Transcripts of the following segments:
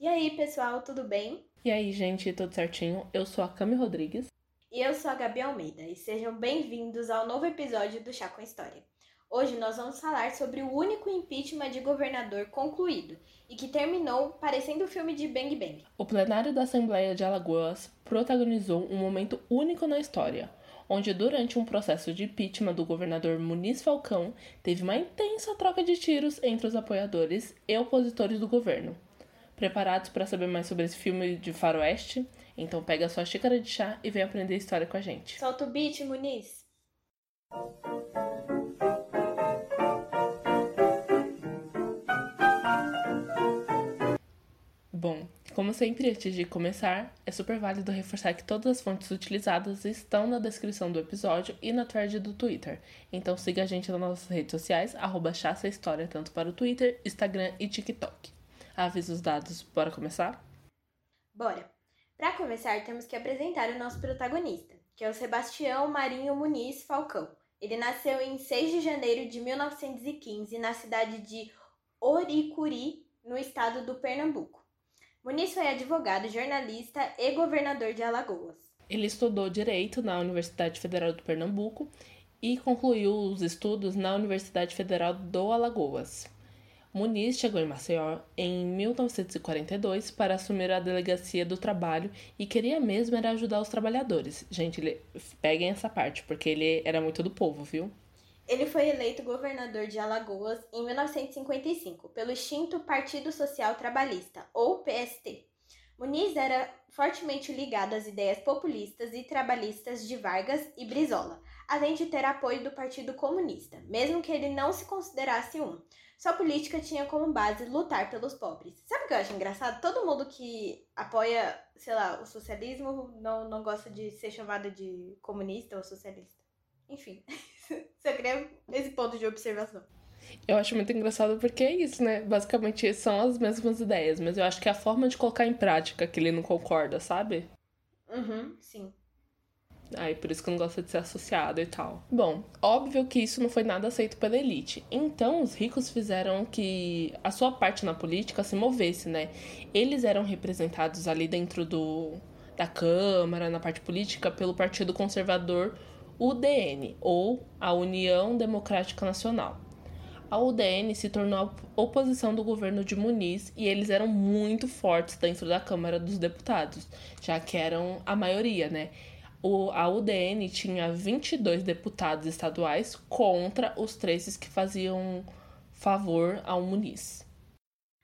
E aí, pessoal, tudo bem? E aí, gente, tudo certinho? Eu sou a Cami Rodrigues. E eu sou a Gabi Almeida, e sejam bem-vindos ao novo episódio do Chá com História. Hoje nós vamos falar sobre o único impeachment de governador concluído e que terminou parecendo o filme de Bang Bang. O plenário da Assembleia de Alagoas protagonizou um momento único na história, onde durante um processo de impeachment do governador Muniz Falcão, teve uma intensa troca de tiros entre os apoiadores e opositores do governo. Preparados para saber mais sobre esse filme de faroeste? Então pega sua xícara de chá e vem aprender história com a gente. Solta o beat, Muniz! Bom, como sempre, antes de começar, é super válido reforçar que todas as fontes utilizadas estão na descrição do episódio e na thread do Twitter. Então siga a gente nas nossas redes sociais, arroba História, tanto para o Twitter, Instagram e TikTok. Avisa os dados, bora começar? Bora! Para começar, temos que apresentar o nosso protagonista, que é o Sebastião Marinho Muniz Falcão. Ele nasceu em 6 de janeiro de 1915 na cidade de Oricuri, no estado do Pernambuco. Muniz foi advogado, jornalista e governador de Alagoas. Ele estudou Direito na Universidade Federal do Pernambuco e concluiu os estudos na Universidade Federal do Alagoas. Muniz chegou em Maceió em 1942 para assumir a delegacia do trabalho e queria mesmo era ajudar os trabalhadores. Gente, ele... peguem essa parte, porque ele era muito do povo, viu? Ele foi eleito governador de Alagoas em 1955 pelo extinto Partido Social Trabalhista, ou PST. Muniz era fortemente ligado às ideias populistas e trabalhistas de Vargas e Brizola, além de ter apoio do Partido Comunista, mesmo que ele não se considerasse um. Sua política tinha como base lutar pelos pobres. Sabe o que eu acho engraçado? Todo mundo que apoia, sei lá, o socialismo não, não gosta de ser chamado de comunista ou socialista. Enfim, só queria esse ponto de observação. Eu acho muito engraçado porque é isso, né? Basicamente são as mesmas ideias, mas eu acho que é a forma de colocar em prática que ele não concorda, sabe? Uhum, sim. Aí por isso que não gosta de ser associado e tal. Bom, óbvio que isso não foi nada aceito pela elite. Então os ricos fizeram que a sua parte na política se movesse, né? Eles eram representados ali dentro do da Câmara, na parte política, pelo Partido Conservador UDN, ou a União Democrática Nacional. A UDN se tornou a oposição do governo de Muniz e eles eram muito fortes dentro da Câmara dos Deputados, já que eram a maioria, né? o, a UDN tinha 22 deputados estaduais contra os 13 que faziam favor ao Muniz.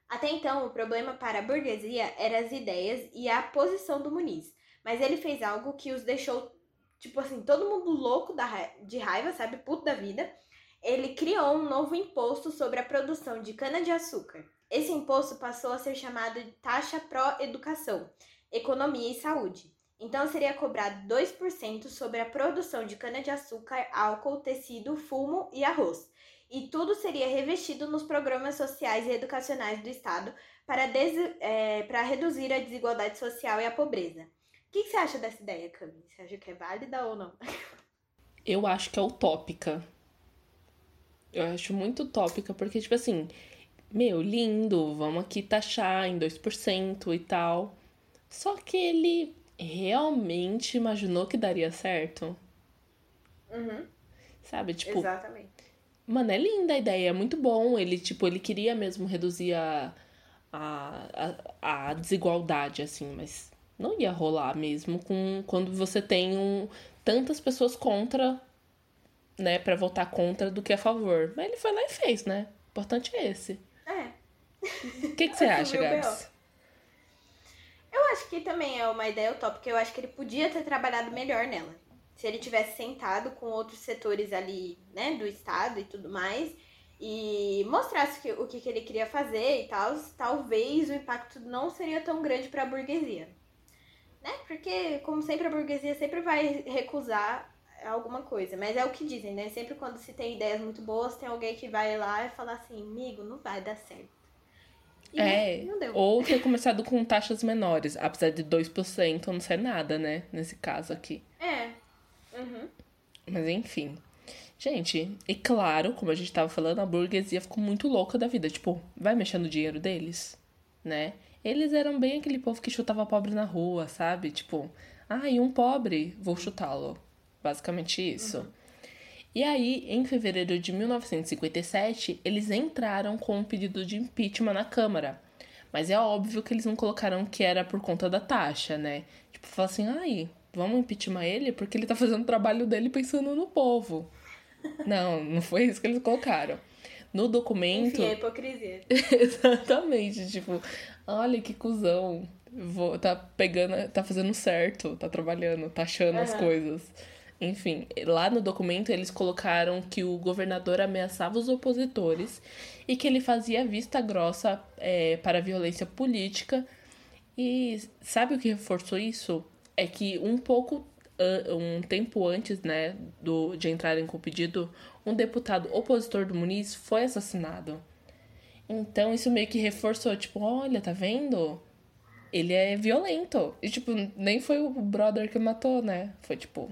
Até então, o problema para a burguesia eram as ideias e a posição do Muniz, mas ele fez algo que os deixou, tipo assim, todo mundo louco da, de raiva, sabe, puto da vida. Ele criou um novo imposto sobre a produção de cana-de-açúcar. Esse imposto passou a ser chamado de taxa pró-educação, economia e saúde. Então seria cobrado 2% sobre a produção de cana-de-açúcar, álcool, tecido, fumo e arroz. E tudo seria revestido nos programas sociais e educacionais do Estado para, é, para reduzir a desigualdade social e a pobreza. O que, que você acha dessa ideia, Cami? Você acha que é válida ou não? Eu acho que é utópica. Eu acho muito utópica, porque, tipo assim, meu, lindo, vamos aqui taxar em 2% e tal. Só que ele realmente imaginou que daria certo? Uhum. Sabe, tipo. Exatamente. Mano, é linda a ideia, é muito bom. Ele, tipo, ele queria mesmo reduzir a, a, a, a desigualdade, assim, mas não ia rolar mesmo com quando você tem um, tantas pessoas contra, né, para votar contra do que a favor. Mas ele foi lá e fez, né? O importante é esse. É. O que, que você acha, Gabs? Eu acho que também é uma ideia utópica. Eu acho que ele podia ter trabalhado melhor nela. Se ele tivesse sentado com outros setores ali, né, do Estado e tudo mais, e mostrasse o que, que ele queria fazer e tal, talvez o impacto não seria tão grande para a burguesia. Né? Porque, como sempre, a burguesia sempre vai recusar alguma coisa. Mas é o que dizem, né? Sempre quando se tem ideias muito boas, tem alguém que vai lá e fala assim, amigo, não vai dar certo. E é, ou ter começado com taxas menores, apesar de 2% não ser nada, né? Nesse caso aqui. É. Uhum. Mas enfim. Gente, e claro, como a gente tava falando, a burguesia ficou muito louca da vida. Tipo, vai mexer no dinheiro deles? né? Eles eram bem aquele povo que chutava pobre na rua, sabe? Tipo, ah, e um pobre, vou chutá-lo. Basicamente isso. Uhum. E aí, em fevereiro de 1957, eles entraram com um pedido de impeachment na Câmara. Mas é óbvio que eles não colocaram que era por conta da taxa, né? Tipo, falaram assim, ai, vamos impeachment ele porque ele tá fazendo o trabalho dele pensando no povo. Não, não foi isso que eles colocaram. No documento. Enfim, é hipocrisia. Exatamente. Tipo, olha que cuzão. Vou, tá pegando, tá fazendo certo, tá trabalhando, tá achando uhum. as coisas. Enfim, lá no documento eles colocaram que o governador ameaçava os opositores e que ele fazia vista grossa é, para a violência política. E sabe o que reforçou isso? É que um pouco um tempo antes, né, do, de entrarem com o pedido, um deputado opositor do Muniz foi assassinado. Então isso meio que reforçou, tipo, olha, tá vendo? Ele é violento. E, tipo, nem foi o brother que matou, né? Foi tipo.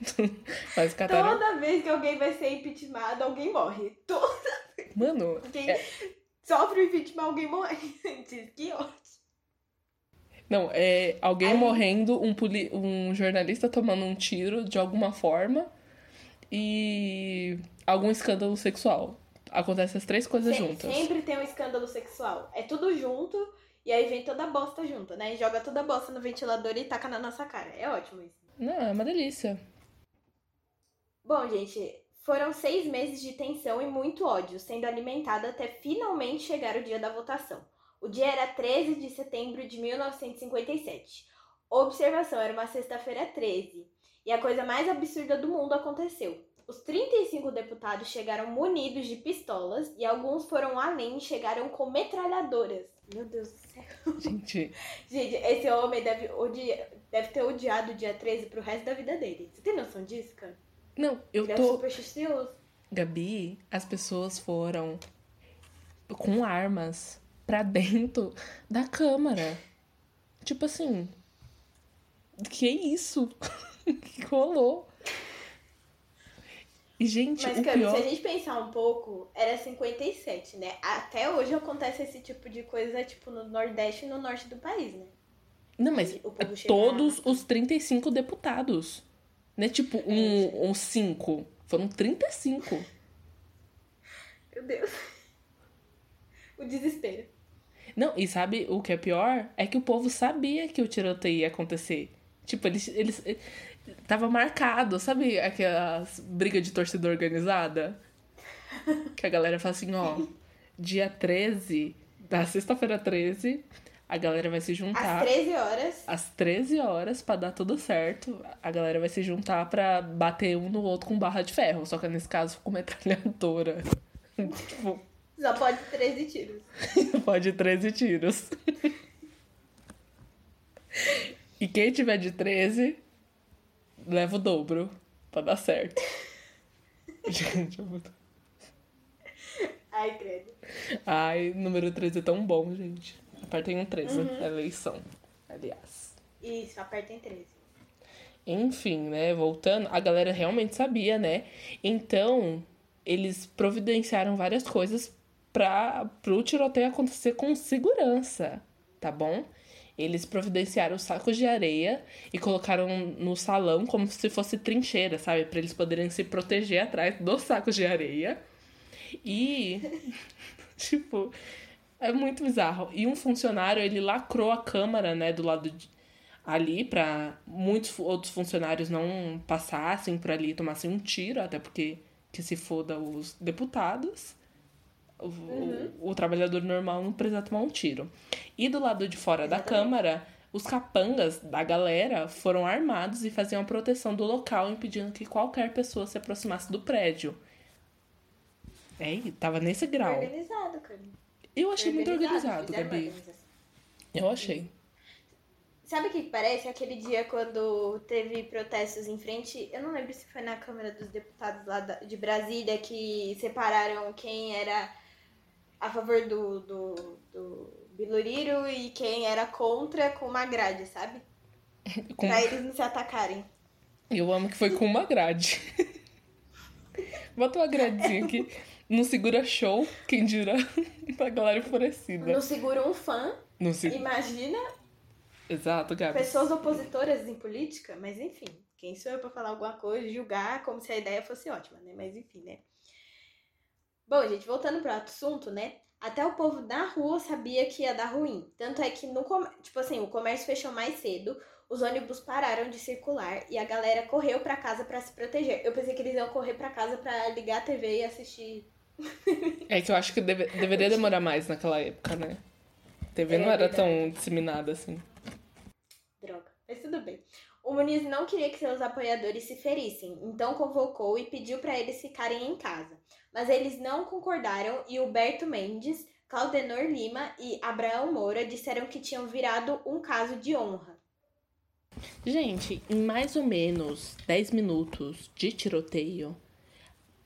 Mas. Toda vez que alguém vai ser impeachmentado, alguém morre. Toda vez. Mano. Quem é... sofre o impeachment, alguém morre. que ótimo. Não, é alguém Aí... morrendo, um, poli... um jornalista tomando um tiro de alguma forma e algum escândalo sexual. Acontece as três coisas juntas. Sempre tem um escândalo sexual. É tudo junto e aí vem toda a bosta junto, né? Joga toda a bosta no ventilador e taca na nossa cara. É ótimo isso. Não, é uma delícia. Bom, gente, foram seis meses de tensão e muito ódio sendo alimentado até finalmente chegar o dia da votação. O dia era 13 de setembro de 1957. Observação, era uma sexta-feira 13. E a coisa mais absurda do mundo aconteceu. Os 35 deputados chegaram munidos de pistolas e alguns foram além e chegaram com metralhadoras. Meu Deus do céu. Gente. Gente, esse homem deve, odiar, deve ter odiado o dia 13 pro resto da vida dele. Você tem noção disso, cara? Não, eu Ele tô. É super Gabi, as pessoas foram com armas pra dentro da câmara. Tipo assim. Que isso? que rolou? E, gente, Mas, cara, pior... se a gente pensar um pouco, era 57, né? Até hoje acontece esse tipo de coisa, tipo, no Nordeste e no Norte do país, né? Não, mas todos os 35 deputados. Não é tipo um, um cinco. Foram 35. Meu Deus. O desespero. Não, e sabe o que é pior? É que o povo sabia que o tiroteio ia acontecer. Tipo, eles. eles tava marcado, sabe aquelas brigas de torcida organizada? Que a galera fala assim, ó, dia 13, da sexta-feira 13, a galera vai se juntar. Às 13 horas. Às 13 horas, pra dar tudo certo, a galera vai se juntar pra bater um no outro com barra de ferro. Só que nesse caso com metralhadora. tipo. Só pode 13 tiros. pode 13 tiros. e quem tiver de 13, leva o dobro pra dar certo. Gente, eu vou... Ai, credo. Ai, número 13 é tão bom, gente. Apertem um 13, uhum. eleição, aliás. Isso, apertem 13. Enfim, né, voltando, a galera realmente sabia, né? Então, eles providenciaram várias coisas para o tiroteio acontecer com segurança, tá bom? Eles providenciaram sacos de areia e colocaram no salão como se fosse trincheira, sabe? Para eles poderem se proteger atrás dos sacos de areia. E, tipo, é muito bizarro. E um funcionário, ele lacrou a câmara, né, do lado de, ali para muitos outros funcionários não passassem por ali e tomassem um tiro, até porque que se foda os deputados o, uhum. o, o, trabalhador normal não precisa tomar um tiro. E do lado de fora Exatamente. da Câmara, os capangas da galera foram armados e faziam a proteção do local, impedindo que qualquer pessoa se aproximasse do prédio. É, tava nesse grau. Organizado, cara. Eu achei muito organizado, Gabi. Eu achei. Sabe o que parece? Aquele dia quando teve protestos em frente, eu não lembro se foi na Câmara dos Deputados lá de Brasília que separaram quem era a favor do, do, do Biluriro e quem era contra com uma grade, sabe? Com... Pra eles não se atacarem. Eu amo que foi com uma grade. Bota uma gradezinha aqui. Não segura show, quem dirá pra galera enfurecida. Não segura um fã. Não se... Imagina Exato, Gabi. pessoas opositoras em política, mas enfim, quem sou eu pra falar alguma coisa, julgar como se a ideia fosse ótima, né? Mas enfim, né? Bom, gente, voltando pro assunto, né? Até o povo da rua sabia que ia dar ruim. Tanto é que no com- tipo assim, o comércio fechou mais cedo, os ônibus pararam de circular e a galera correu pra casa pra se proteger. Eu pensei que eles iam correr pra casa pra ligar a TV e assistir. É que eu acho que deve- deveria demorar mais naquela época, né? A TV É não era verdade. tão disseminada assim. Droga, mas tudo bem. O Muniz não queria que seus apoiadores se ferissem, então convocou e pediu pra eles ficarem em casa. Mas eles não concordaram e Huberto Mendes, Claudenor Lima e Abraão Moura disseram que tinham virado um caso de honra. Gente, em mais ou menos 10 minutos de tiroteio,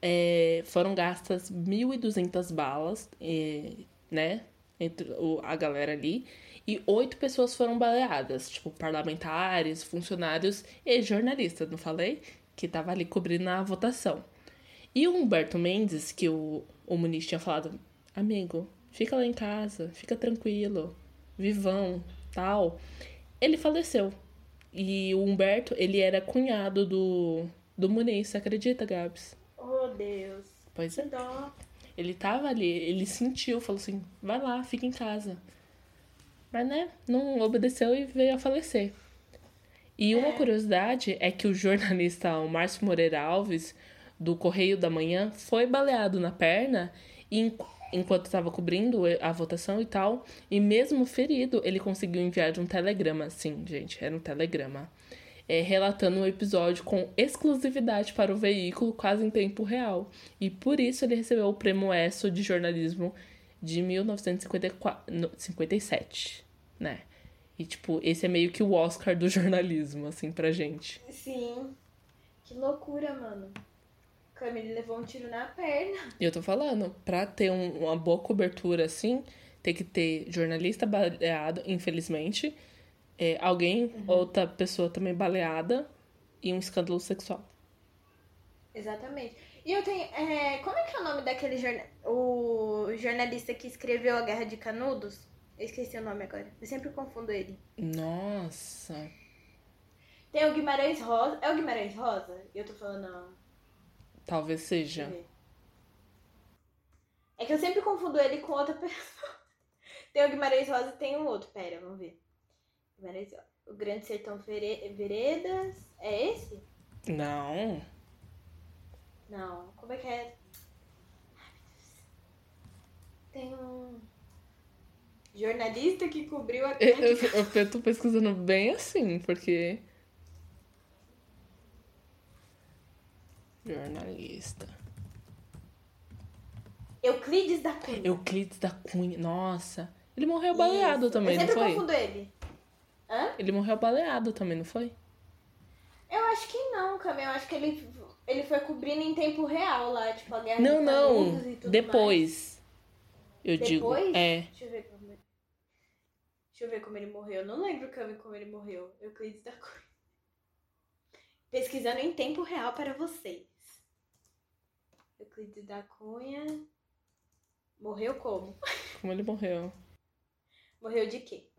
é, foram gastas 1.200 balas, é, né? Entre o- a galera ali. E oito pessoas foram baleadas, tipo, parlamentares, funcionários e jornalistas, não falei? Que tava ali cobrindo a votação. E o Humberto Mendes, que o, o Muniz tinha falado, amigo, fica lá em casa, fica tranquilo, vivão, tal. Ele faleceu. E o Humberto, ele era cunhado do, do Muniz, acredita, Gabs? Oh, Deus. Pois é. dó. Ele tava ali, ele sentiu, falou assim, vai lá, fica em casa. Mas, né, não obedeceu e veio a falecer. E uma É. curiosidade é que o jornalista Márcio Moreira Alves, do Correio da Manhã, foi baleado na perna e en- enquanto estava cobrindo a votação e tal. E mesmo ferido, ele conseguiu enviar um telegrama. Sim, gente, era um telegrama. É, relatando o episódio com exclusividade para o veículo, quase em tempo real. E por isso ele recebeu o prêmio ESSO de jornalismo de 1957, né? E, tipo, esse é meio que o Oscar do jornalismo, assim, pra gente. Sim. Que loucura, mano. Camille levou um tiro na perna. E eu tô falando, pra ter um- uma boa cobertura, assim, tem que ter jornalista baleado, infelizmente, é, alguém, outra pessoa também baleada e um escândalo sexual. Exatamente. E eu tenho. é, como é que é o nome daquele jorna... o jornalista que escreveu A Guerra de Canudos? Eu esqueci o nome agora. Eu sempre confundo ele. Nossa. Tem o Guimarães Rosa. É o Guimarães Rosa? E eu tô falando. Talvez seja. É que eu sempre confundo ele com outra pessoa. Tem o Guimarães Rosa e tem um outro. Pera, vamos ver. O Grande Sertão Vere- Veredas. É esse? Não. Não. Como é que é? Tem um. Jornalista que cobriu a. Eu, eu, eu- eu tô pesquisando bem assim, porque. Jornalista. Euclides da Cunha. Euclides da Cunha. Nossa. Ele morreu baleado Isso. também, eu não foi? confundo ele. Hã? Ele morreu baleado também, não foi? Eu acho que não, Cami. Eu acho que ele, ele foi cobrindo em tempo real lá, tipo, a guerra Não, não. E Depois. Eu mais. digo. Depois? É. Deixa eu ver como ele... Deixa eu ver como ele morreu. Eu não lembro, Cami, como ele morreu. Euclides da Cunha. Pesquisando em tempo real para vocês. Euclides da Cunha. Morreu como? Como ele morreu. Morreu de quê?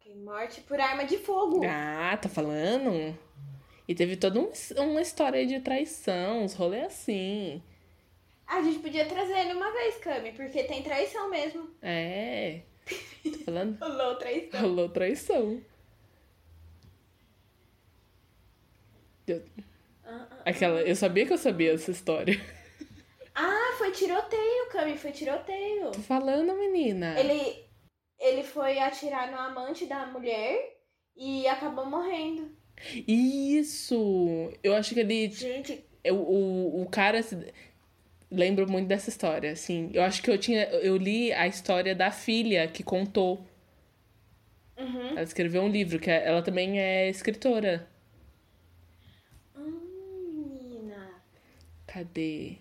Ok, morte por arma de fogo. Ah, tá falando? E teve toda um- uma história de traição, uns rolês assim. A gente podia trazer ele uma vez, Cami, porque tem traição mesmo. É. Tô falando? Rolou traição. Rolou traição. Eu- Ah, ah. Aquela, eu sabia que eu sabia essa história. Foi tiroteio, Cami, foi tiroteio. Tô falando, menina. Ele, ele foi atirar no amante da mulher e acabou morrendo. Isso! Eu acho que ele. Gente, O, o, o cara. Lembro muito dessa história, assim. Eu acho que eu tinha. Eu li a história da filha que contou. uhum. Ela escreveu um livro, que ela também é escritora. Hum, menina. Cadê?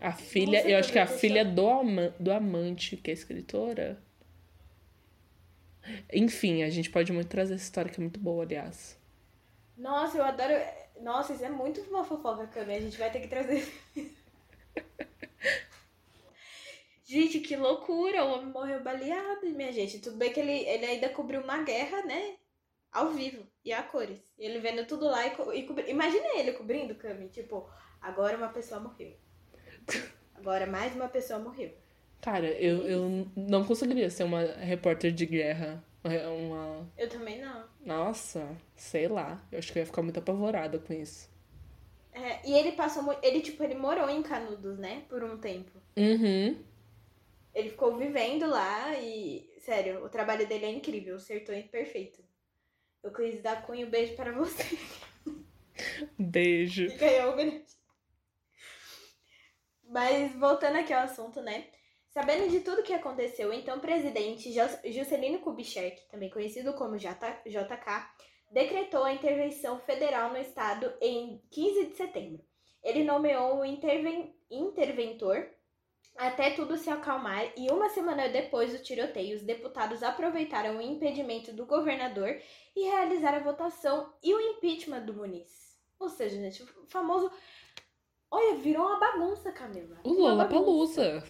A filha, eu acho que é a filha do, ama, do amante, que é escritora. Enfim, a gente pode muito trazer essa história que é muito boa, aliás. Nossa, eu adoro. Nossa, isso é muito uma fofoca, Cami. A gente vai ter que trazer. gente, que loucura! O homem morreu baleado, minha gente. Tudo bem que ele, ele ainda cobriu uma guerra, né? Ao vivo e a cores. Ele vendo tudo lá e, co e cobri... Imagina ele cobrindo, Cami. Tipo, agora uma pessoa morreu. Agora mais uma pessoa morreu. Cara, eu, eu não conseguiria ser uma repórter de guerra. Uma... Eu também não. Nossa, sei lá. Eu acho que eu ia ficar muito apavorada com isso. É, e ele passou muito. Ele, tipo, ele morou em Canudos, né? Por um tempo. Uhum. Ele ficou vivendo lá e. Sério, o trabalho dele é incrível. Sertão é perfeito. Eu quis dar cunho um beijo para você. Beijo. Ganhou o Mas voltando aqui ao assunto, né? Sabendo de tudo que aconteceu, então o presidente Juscelino Kubitschek, também conhecido como JK, decretou a intervenção federal no estado em 15 de setembro. Ele nomeou um interven interventor até tudo se acalmar e uma semana depois do tiroteio, os deputados aproveitaram o impedimento do governador e realizaram a votação e o impeachment do Muniz. Ou seja, gente, o famoso. Olha, virou uma bagunça, Camila. O Lola Palusa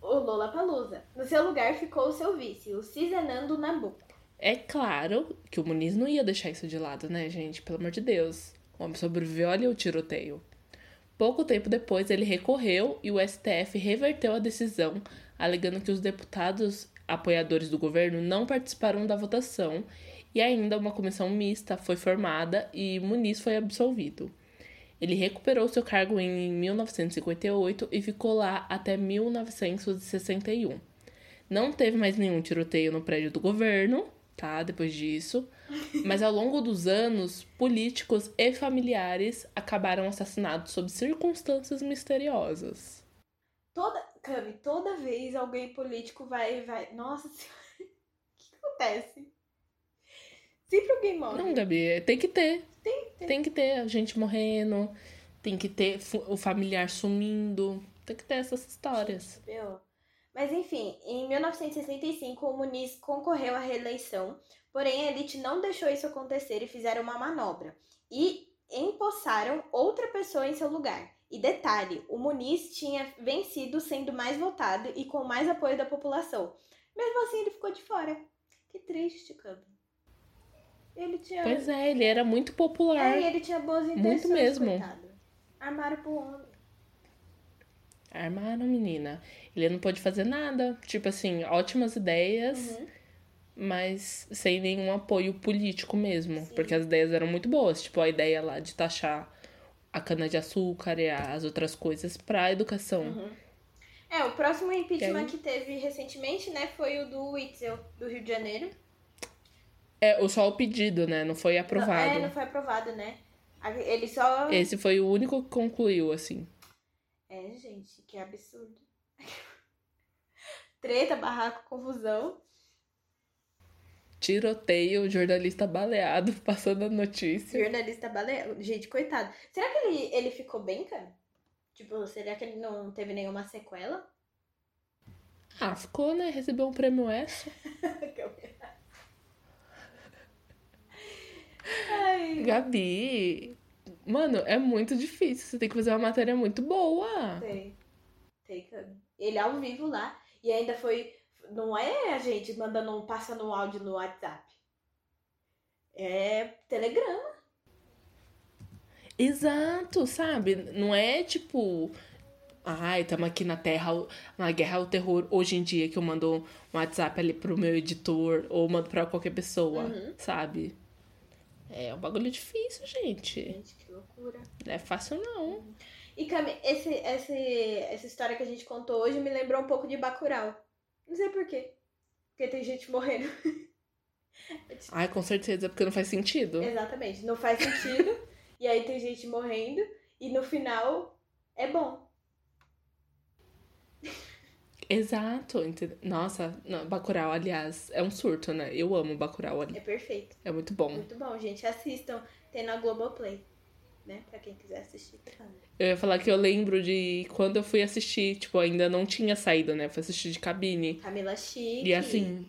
o Lola Palusa. No seu lugar ficou o seu vice, o Cizenando Nabucco. É claro que o Muniz não ia deixar isso de lado, né, gente? Pelo amor de Deus. O homem sobreviveu ali ao tiroteio. Pouco tempo depois, ele recorreu e o STF reverteu a decisão, alegando que os deputados apoiadores do governo não participaram da votação e ainda uma comissão mista foi formada e Muniz foi absolvido. Ele recuperou seu cargo em 1958 e ficou lá até 1961. Não teve mais nenhum tiroteio no prédio do governo, tá? Depois disso. Mas ao longo dos anos, políticos e familiares acabaram assassinados sob circunstâncias misteriosas. Toda, Cami, toda vez alguém político vai vai, nossa senhora, o que acontece? Sempre alguém morre. Não, Gabi, tem que ter. Tem que ter. Ter gente morrendo, tem que ter o familiar sumindo. Tem que ter essas histórias. Meu. Mas enfim, em 1965 o Muniz concorreu à reeleição, porém a elite não deixou isso acontecer e fizeram uma manobra. E empossaram outra pessoa em seu lugar. E detalhe, o Muniz tinha vencido sendo mais votado e com mais apoio da população. Mesmo assim, ele ficou de fora. Que triste, Cub. Ele tinha. Pois é, ele era muito popular. É, e ele tinha boas intenções. Muito mesmo. Coitado. Armaram pro homem. Armaram, menina. Ele não pôde fazer nada. Tipo assim, ótimas ideias, uhum. mas sem nenhum apoio político mesmo. Sim. Porque as ideias eram muito boas. Tipo, a ideia lá de taxar a cana-de-açúcar e as outras coisas pra educação. Uhum. É, o próximo impeachment que teve recentemente, né, foi o do Witzel, do Rio de Janeiro. É, só o pedido, né? Não foi aprovado. Não, é, não foi aprovado, né? Ele só. Esse foi o único que concluiu, assim. É, gente, que absurdo. Treta, barraco, confusão. Tiroteio, jornalista baleado, passando a notícia. Jornalista baleado. Gente, coitado. Será que ele, ele ficou bem, cara? Tipo, será que ele não teve nenhuma sequela? Ah, ficou, né? Recebeu um prêmio S. Ai. Gabi, mano, é muito difícil. Você tem que fazer uma matéria muito boa. Tem. Tem, Ele ao vivo lá. E ainda foi. Não é a gente mandando um, passando um áudio no WhatsApp. É telegrama. Exato, sabe? Não é tipo. Ai, estamos aqui na terra, na guerra ao terror hoje em dia que eu mando um WhatsApp ali pro meu editor ou mando pra qualquer pessoa, uhum. sabe? É um bagulho difícil, gente. Gente, que loucura. Não é fácil, não. E, Cami, esse, esse, essa história que a gente contou hoje me lembrou um pouco de Bacurau. Não sei por quê. Porque tem gente morrendo. Ai, com certeza, porque não faz sentido. Exatamente, não faz sentido. e aí tem gente morrendo. E no final é bom. Exato. Nossa, não, Bacurau, aliás, é um surto, né? Eu amo Bacurau ali. É perfeito. É muito bom. Muito bom, gente. Assistam. Tem na Globoplay, né? Pra quem quiser assistir. Eu ia falar que eu lembro de quando eu fui assistir, tipo, ainda não tinha saído, né? Eu fui assistir de cabine. Camila Chique. E assim...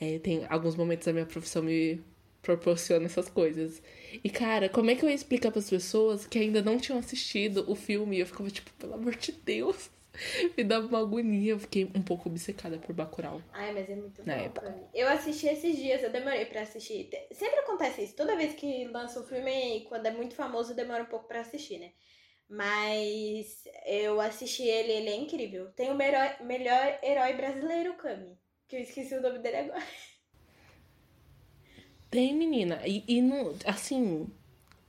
É, tem alguns momentos da minha profissão me proporciona essas coisas. E, cara, como é que eu ia explicar pras pessoas que ainda não tinham assistido o filme? Eu ficava tipo, pelo amor de Deus. Me dava uma agonia. Eu fiquei um pouco obcecada por Bacurau. Ai, mas é muito Na bom. época. Eu assisti esses dias, eu demorei pra assistir. Sempre acontece isso. Toda vez que lança um filme, quando é muito famoso, demora um pouco pra assistir, né? Mas eu assisti ele, ele é incrível. Tem o melhor, melhor herói brasileiro, Cami. Que eu esqueci o nome dele agora. Tem, menina. E, e não, assim,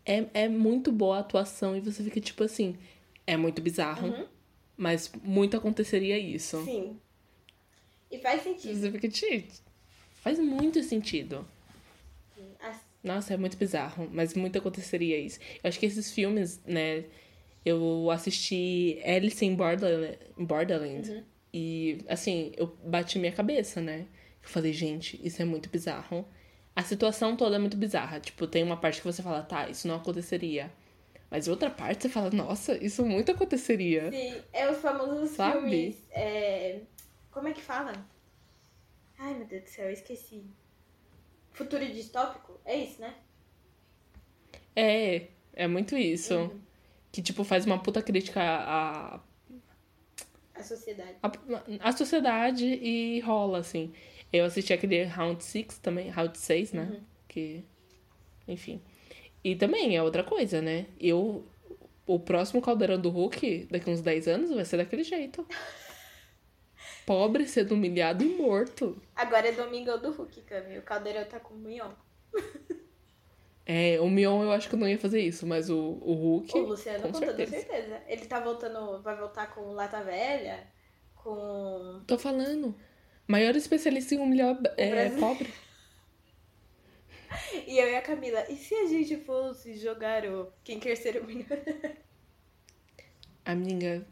é, é muito boa a atuação e você fica tipo assim, é muito bizarro, Uhum. Mas muito aconteceria isso. Sim. E faz sentido. Você fica, gente, faz muito sentido. As- Nossa, é muito bizarro, mas muito aconteceria isso. Eu acho que esses filmes, né? Eu assisti Alice in Borderland, Borderland e, assim, eu bati minha cabeça, né? Eu falei, gente, isso é muito bizarro. A situação toda é muito bizarra. Tipo, tem uma parte que você fala, tá, isso não aconteceria. Mas outra parte você fala, nossa, isso muito aconteceria. Sim, é os famosos Sabe? filmes. é, Como é que fala? Ai, meu Deus do céu, eu esqueci. Futuro distópico? É isso, né? É, é muito isso. Uhum. Que, tipo, faz uma puta crítica à, A sociedade. à, à sociedade e rola, assim. Eu assisti aquele Round 6 também, Round 6, né? Que. Enfim. E também é outra coisa, né? Eu. O próximo caldeirão do Hulk, daqui uns 10 anos, vai ser daquele jeito. Pobre, sendo humilhado e morto. Agora é Domingão do Hulk, Cami. O Caldeirão tá com o Mion. É, o Mion eu acho que não ia fazer isso, mas o, o Hulk. O Luciano, com com, toda certeza. certeza. Ele tá voltando, vai voltar com Lata Velha, com. Tô falando. Maior especialista em humilhar é, pobre. E eu e a Camila. E se a gente fosse jogar o Quem Quer Ser o Milionário? Amiga,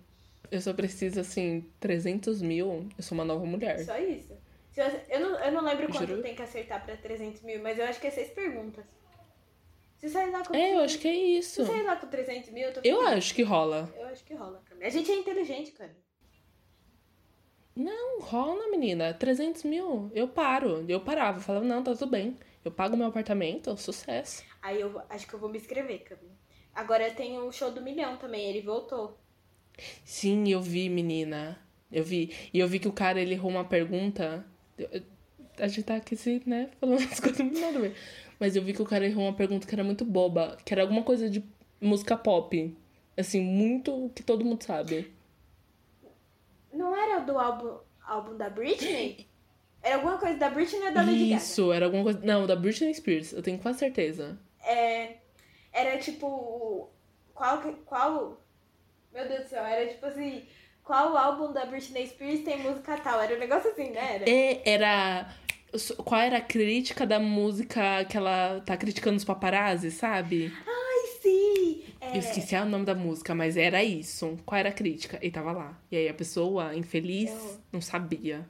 eu só preciso, assim, 300 mil. Eu sou uma nova mulher. Só isso. Eu não, eu não lembro quanto Juro? tem que acertar pra 300 mil, mas eu acho que é seis perguntas. Se sair lá com. É, eu acho que é isso. Se sair lá com 300 mil, eu tô Eu acho que rola. Eu acho que rola, Camila. A gente é inteligente, cara. Não, rola, menina. 300 mil. Eu paro. Eu parava. Eu falava, não, tá tudo bem. Eu pago meu apartamento, sucesso. Aí eu acho que eu vou me inscrever, Camila. Agora tem o show do milhão também, ele voltou. Sim, eu vi, menina. Eu vi. E eu vi que o cara, ele errou uma pergunta. Eu- A gente tá aqui, se, né, falando as coisas nada a ver. Mas eu vi que o cara errou uma pergunta que era muito boba. Que era alguma coisa de música pop. Assim, muito que todo mundo sabe. Não era do álbum, álbum da Britney? Era alguma coisa da Britney ou da Lady Gaga? Isso, era alguma coisa. Não, da Britney Spears, eu tenho quase certeza. É, era tipo. Qual. qual. Meu Deus do céu, era tipo assim. Qual álbum da Britney Spears tem música tal? Era um negócio assim, né? Era. E era. Qual era a crítica da música que ela tá criticando os paparazzi, sabe? Ai, sim! É, Eu esqueci o nome da música, mas era isso. Qual era a crítica? E tava lá. E aí a pessoa, infeliz, Eu- não sabia.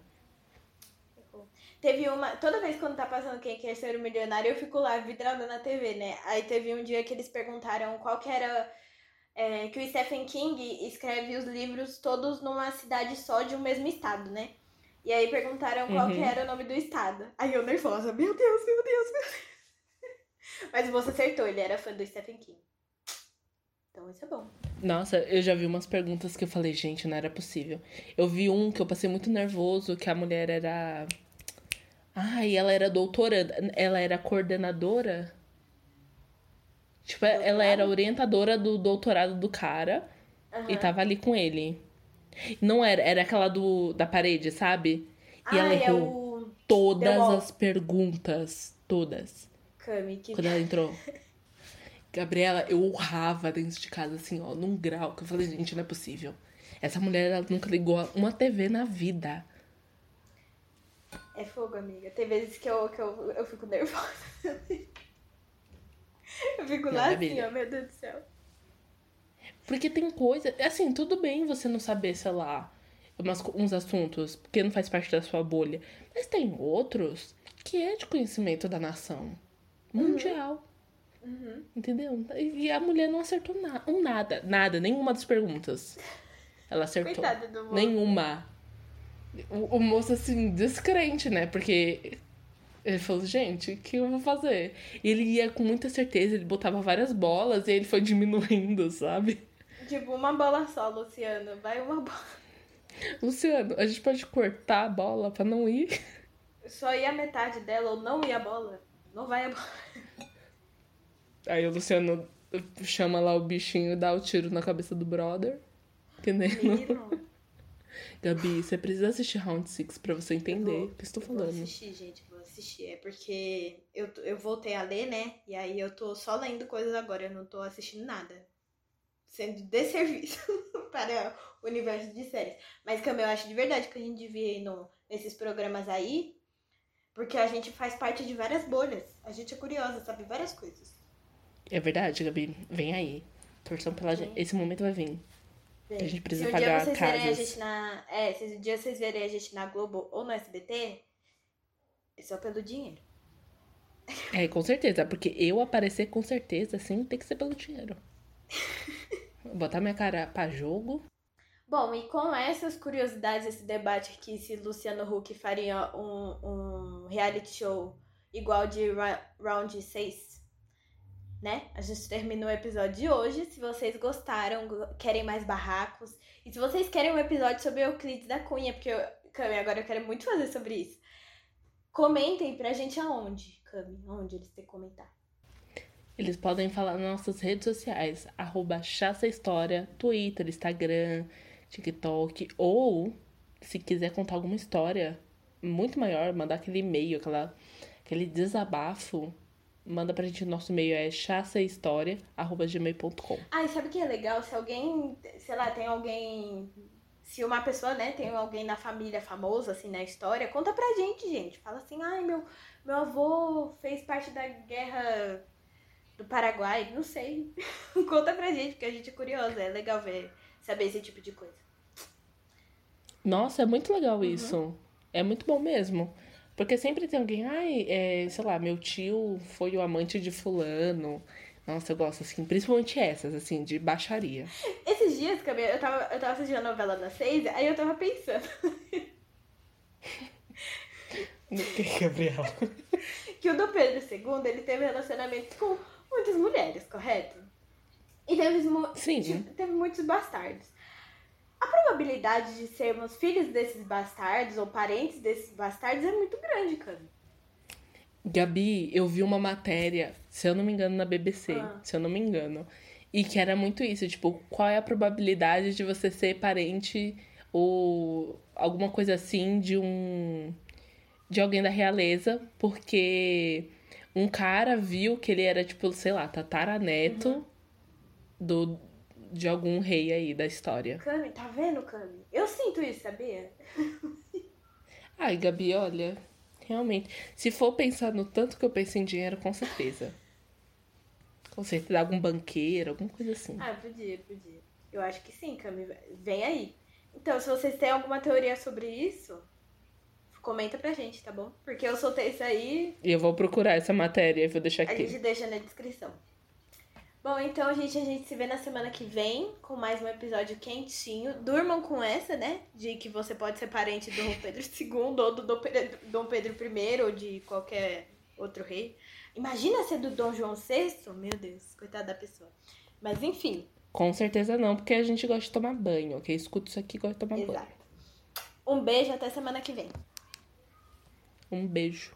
Teve uma. Toda vez quando tá passando quem quer ser o milionário, eu fico lá vidrada na TV, né? Aí teve um dia que eles perguntaram qual que era. é, que o Stephen King escreve os livros todos numa cidade só de um mesmo estado, né? E aí perguntaram qual Uhum. que era o nome do estado. Aí eu nervosa, meu Deus, meu Deus, meu Deus. Mas o moço acertou, ele era fã do Stephen King. Então isso é bom. Nossa, eu já vi umas perguntas que eu falei, gente, não era possível. Eu vi um que eu passei muito nervoso, que a mulher era. Ai, ela era doutoranda. Ela era coordenadora. Tipo, ela era orientadora do doutorado do cara e Aham. tava ali com ele. Não era, era aquela do, da parede, sabe? E ela Ah, é errou o todas Wall. as perguntas. Todas. Kami que. Quando ela entrou. Gabriela, eu urrava dentro de casa, assim, ó, num grau, que eu falei, gente, não é possível. Essa mulher, ela nunca ligou uma TV na vida. É fogo, amiga. Tem vezes que eu, que eu, eu fico nervosa. eu fico Não, lá assim, Gabi. ó, meu Deus do céu. Porque tem coisa. Assim, tudo bem você não saber, sei lá, umas, uns assuntos, porque não faz parte da sua bolha. Mas tem outros que é de conhecimento da nação. Mundial. Uhum. Entendeu? E a mulher não acertou na um nada. Nada, nenhuma das perguntas. Ela acertou. Coitada do moço. Nenhuma. O, o moço, assim, descrente, né? Porque Ele falou, gente, o que eu vou fazer? E ele ia com muita certeza, ele botava várias bolas e ele foi diminuindo, sabe? Tipo, uma bola só, Luciano. Vai uma bola. Luciano, a gente pode cortar a bola pra não ir? Só ir a metade dela ou não ir a bola. Não vai a bola. Aí o Luciano chama lá o bichinho e dá o tiro na cabeça do brother. Que nem no... Gabi, você precisa assistir Round 6 pra você entender o que estou falando. Vou assistir, gente, vou assistir. É porque eu, eu voltei a ler, né? E aí eu tô só lendo coisas agora, eu não tô assistindo nada. Sendo desserviço para o universo de séries. Mas, Cam, eu acho de verdade que a gente devia ir no, nesses programas aí, porque a gente faz parte de várias bolhas. A gente é curiosa, sabe várias coisas. É verdade, Gabi. Vem aí. Torção pela gente. Esse momento vai vir. A gente precisa se pagar um dia vocês casas. verem a gente na. É, se um dia vocês verem a gente na Globo ou no SBT, é só pelo dinheiro. É, com certeza. Porque eu aparecer com certeza, assim, tem que ser pelo dinheiro. Botar minha cara pra jogo. Bom, e com essas curiosidades, esse debate aqui, se Luciano Huck faria um, um reality show igual de ra Round 6, né? A gente termina o episódio de hoje. Se vocês gostaram, querem mais barracos, e se vocês querem um episódio sobre Euclides da Cunha, porque Cami, agora eu quero muito fazer sobre isso. Comentem pra gente aonde, Cami, aonde eles têm que comentar. Eles podem falar nas nossas redes sociais, arroba Chaça História, Twitter, Instagram, TikTok, ou se quiser contar alguma história muito maior, mandar aquele e-mail, aquela, aquele desabafo, manda pra gente. Nosso e-mail é chassahistoria.gmail.com. Ah, e sabe o que é legal? Se alguém, sei lá, tem alguém. Se uma pessoa, né, tem alguém na família famoso, assim, na história, conta pra gente, gente. Fala assim, ai, meu, meu avô fez parte da guerra do Paraguai, não sei. conta pra gente, porque a gente é curiosa. É legal ver, saber esse tipo de coisa. Nossa, é muito legal isso. É muito bom mesmo. Porque sempre tem alguém, ai, é, sei lá, meu tio foi o amante de fulano. Nossa, eu gosto, assim, principalmente essas, assim, de baixaria. Esses dias, Camila, eu tava, eu tava assistindo a novela da Seis, aí eu tava pensando. No que, Gabriela? que o do Pedro II, ele teve relacionamento com muitas mulheres, correto? E teve, Sim. teve muitos bastardos. A probabilidade de sermos filhos desses bastardos ou parentes desses bastardos é muito grande, cara. Gabi, eu vi uma matéria, se eu não me engano, na BBC, Ah. se eu não me engano. E que era muito isso, tipo, qual é a probabilidade de você ser parente ou alguma coisa assim de um. de alguém da realeza, porque um cara viu que ele era, tipo, sei lá, tataraneto do, de algum rei aí da história. Cami, tá vendo, Cami? Eu sinto isso, sabia? Ai, Gabi, olha, realmente, se for pensar no tanto que eu penso em dinheiro, com certeza. Com certeza, algum banqueiro, alguma coisa assim. Ah, podia, podia. Eu acho que sim, Cami. Vem aí. Então, se vocês têm alguma teoria sobre isso, comenta pra gente, tá bom? Porque eu soltei isso aí, E eu vou procurar essa matéria e vou deixar a aqui. gente deixa na descrição. Bom, então, gente, a gente se vê na semana que vem com mais um episódio quentinho. Durmam com essa, né? De que você pode ser parente do Dom Pedro II ou do Dom Pedro, I ou de qualquer outro rei. Imagina ser do Dom João VI? Meu Deus, coitada da pessoa. Mas enfim, Com certeza não, porque a gente gosta de tomar banho, ok? Escuta isso aqui e gosta de tomar banho. exato. Um beijo, até semana que vem. Um beijo.